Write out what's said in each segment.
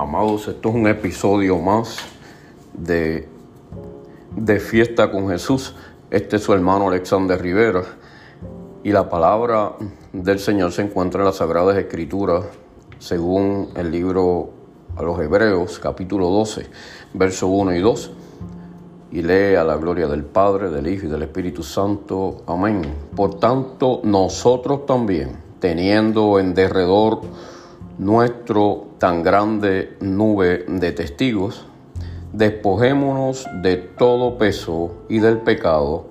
Amados, esto es un episodio más de, de Fiesta con Jesús. Este es su hermano Alexander Rivera. Y la palabra del Señor se encuentra en las Sagradas Escrituras, según el libro a los Hebreos, capítulo 12, verso 1 y 2. Y lee a la gloria del Padre, del Hijo y del Espíritu Santo. Amén. Por tanto, nosotros también, teniendo en derredor nuestro tan grande nube de testigos, despojémonos de todo peso y del pecado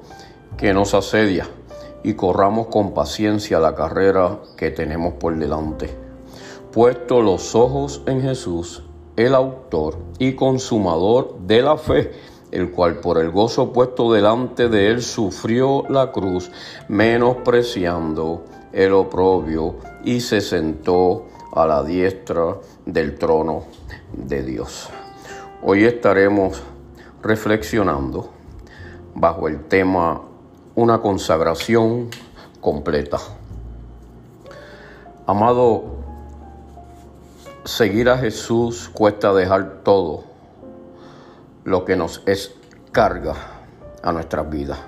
que nos asedia y corramos con paciencia la carrera que tenemos por delante. Puesto los ojos en Jesús, el autor y consumador de la fe, el cual por el gozo puesto delante de él sufrió la cruz, menospreciando el oprobio, y se sentó a la diestra del trono de Dios. Hoy estaremos reflexionando bajo el tema una consagración completa. Amado, seguir a Jesús cuesta dejar todo lo que nos es carga a nuestras vidas.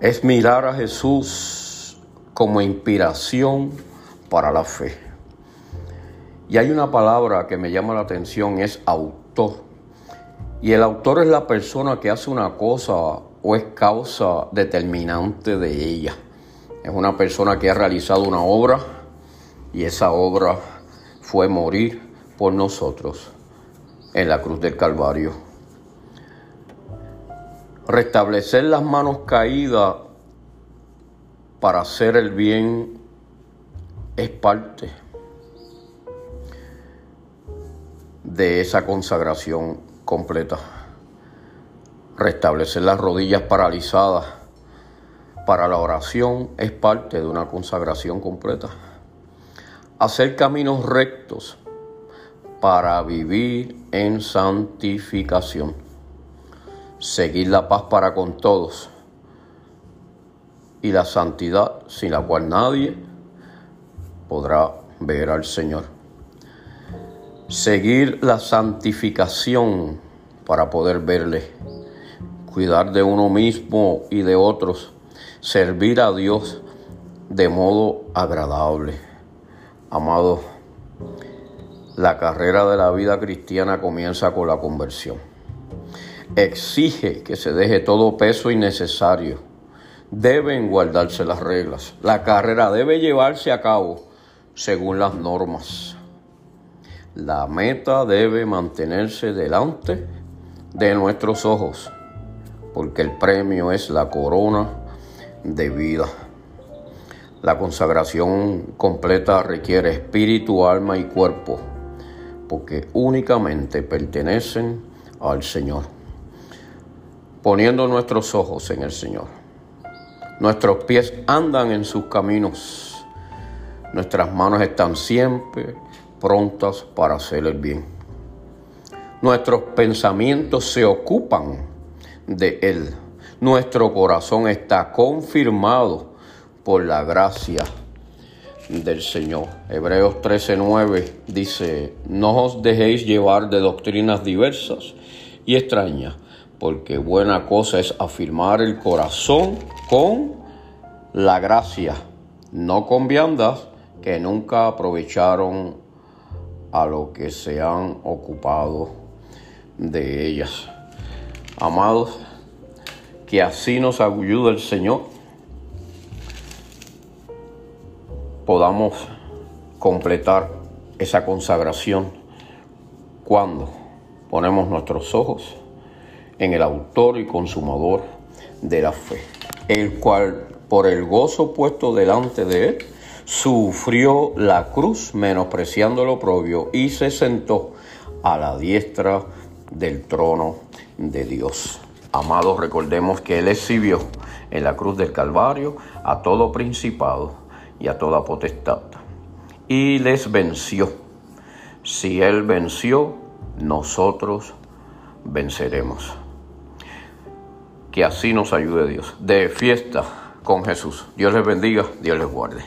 Es mirar a Jesús como inspiración para la fe. Y hay una palabra que me llama la atención, es autor. Y el autor es la persona que hace una cosa o es causa determinante de ella. Es una persona que ha realizado una obra y esa obra fue morir por nosotros en la cruz del Calvario. Restablecer las manos caídas para hacer el bien es parte de esa consagración completa. Restablecer las rodillas paralizadas para la oración es parte de una consagración completa. Hacer caminos rectos para vivir en santificación. Seguir la paz para con todos y la santidad sin la cual nadie podrá ver al Señor. Seguir la santificación para poder verle. Cuidar de uno mismo y de otros. Servir a Dios de modo agradable. Amado, la carrera de la vida cristiana comienza con la conversión. Exige que se deje todo peso innecesario. Deben guardarse las reglas. La carrera debe llevarse a cabo según las normas. La meta debe mantenerse delante de nuestros ojos, porque el premio es la corona de vida. La consagración completa requiere espíritu, alma y cuerpo, porque únicamente pertenecen al Señor. Poniendo nuestros ojos en el Señor. Nuestros pies andan en sus caminos Nuestras manos están siempre prontas para hacer el bien. Nuestros pensamientos se ocupan de Él. Nuestro corazón está confirmado por la gracia del Señor. Hebreos 13:9 dice, no os dejéis llevar de doctrinas diversas y extrañas, porque buena cosa es afirmar el corazón con la gracia, no con viandas, que nunca aprovecharon a lo que se han ocupado de ellas. Amados, que así nos ayude el Señor, podamos completar esa consagración cuando ponemos nuestros ojos en el autor y consumador de la fe, el cual por el gozo puesto delante de él, sufrió la cruz menospreciando lo propio y se sentó a la diestra del trono de Dios. Amados, recordemos que Él exhibió en la cruz del Calvario a todo principado y a toda potestad y les venció. Si Él venció, nosotros venceremos. Que así nos ayude Dios. De fiesta con Jesús. Dios les bendiga, Dios les guarde.